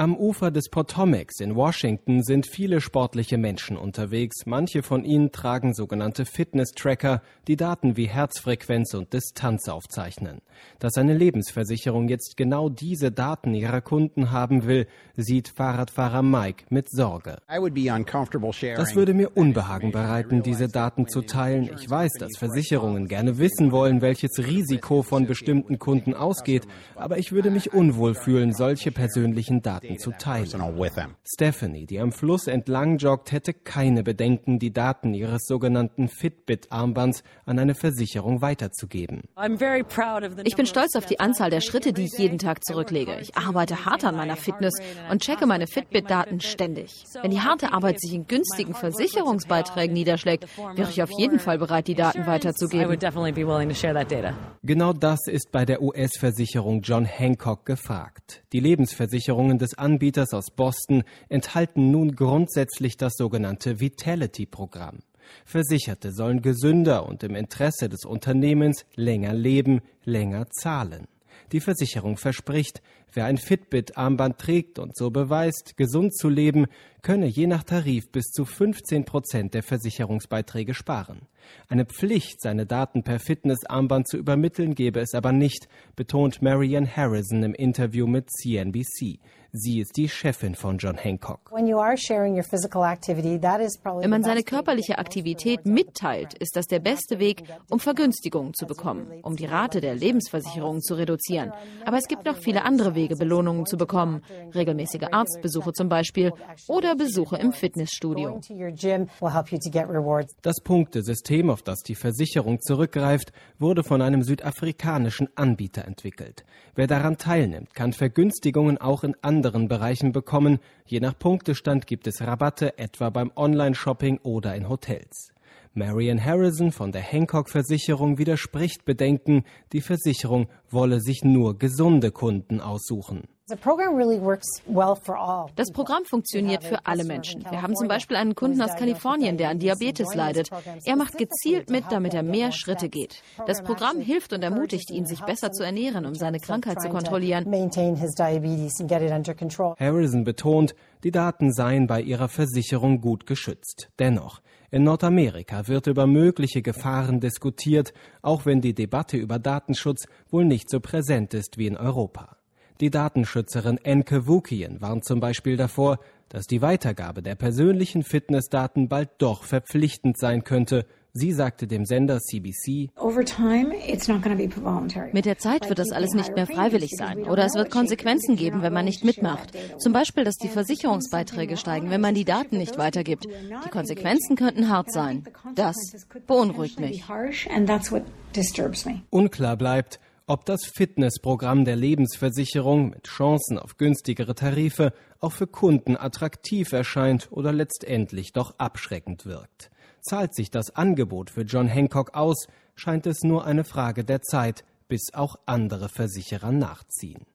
Am Ufer des Potomacs in Washington sind viele sportliche Menschen unterwegs. Manche von ihnen tragen sogenannte Fitness-Tracker, die Daten wie Herzfrequenz und Distanz aufzeichnen. Dass eine Lebensversicherung jetzt genau diese Daten ihrer Kunden haben will, sieht Fahrradfahrer Mike mit Sorge. Das würde mir Unbehagen bereiten, diese Daten zu teilen. Ich weiß, dass Versicherungen gerne wissen wollen, welches Risiko von bestimmten Kunden ausgeht, aber ich würde mich unwohl fühlen, solche persönlichen Daten Daten zu teilen. Stephanie, die am Fluss entlang joggt, hätte keine Bedenken, die Daten ihres sogenannten Fitbit-Armbands an eine Versicherung weiterzugeben. Ich bin stolz auf die Anzahl der Schritte, die ich jeden Tag zurücklege. Ich arbeite hart an meiner Fitness und checke meine Fitbit-Daten ständig. Wenn die harte Arbeit sich in günstigen Versicherungsbeiträgen niederschlägt, wäre ich auf jeden Fall bereit, die Daten weiterzugeben. Genau das ist bei der US-Versicherung John Hancock gefragt. Die Lebensversicherungen des Anbieters aus Boston enthalten nun grundsätzlich das sogenannte Vitality-Programm. Versicherte sollen gesünder und im Interesse des Unternehmens länger leben, länger zahlen. Die Versicherung verspricht, wer ein Fitbit-Armband trägt und so beweist, gesund zu leben, könne je nach Tarif bis zu 15 Prozent der Versicherungsbeiträge sparen. Eine Pflicht, seine Daten per Fitnessarmband zu übermitteln, gebe es aber nicht, betont Marianne Harrison im Interview mit CNBC. Sie ist die Chefin von John Hancock. Wenn man seine körperliche Aktivität mitteilt, ist das der beste Weg, um Vergünstigungen zu bekommen, um die Rate der Lebensversicherung zu reduzieren. Aber es gibt noch viele andere Wege, Belohnungen zu bekommen. Regelmäßige Arztbesuche zum Beispiel oder Besuche im Fitnessstudio. Das Punktesystem, auf das die Versicherung zurückgreift, wurde von einem südafrikanischen Anbieter entwickelt. Wer daran teilnimmt, kann Vergünstigungen auch in anderen anderen Bereichen bekommen. Je nach Punktestand gibt es Rabatte, etwa beim Online-Shopping oder in Hotels. Marian Harrison von der Hancock Versicherung widerspricht Bedenken, die Versicherung wolle sich nur gesunde Kunden aussuchen. Das Programm funktioniert für alle Menschen. Wir haben zum Beispiel einen Kunden aus Kalifornien, der an Diabetes leidet. Er macht gezielt mit, damit er mehr Schritte geht. Das Programm hilft und ermutigt ihn, sich besser zu ernähren, um seine Krankheit zu kontrollieren. Harrison betont, die Daten seien bei ihrer Versicherung gut geschützt. Dennoch, in Nordamerika wird über mögliche Gefahren diskutiert, auch wenn die Debatte über Datenschutz wohl nicht so präsent ist wie in Europa. Die Datenschützerin Enke Wukien warnt zum Beispiel davor, dass die Weitergabe der persönlichen Fitnessdaten bald doch verpflichtend sein könnte. Sie sagte dem Sender CBC, mit der Zeit wird das alles nicht mehr freiwillig sein oder es wird Konsequenzen geben, wenn man nicht mitmacht. Zum Beispiel, dass die Versicherungsbeiträge steigen, wenn man die Daten nicht weitergibt. Die Konsequenzen könnten hart sein. Das beunruhigt mich. Unklar bleibt, ob das Fitnessprogramm der Lebensversicherung mit Chancen auf günstigere Tarife auch für Kunden attraktiv erscheint oder letztendlich doch abschreckend wirkt. Zahlt sich das Angebot für John Hancock aus, scheint es nur eine Frage der Zeit, bis auch andere Versicherer nachziehen.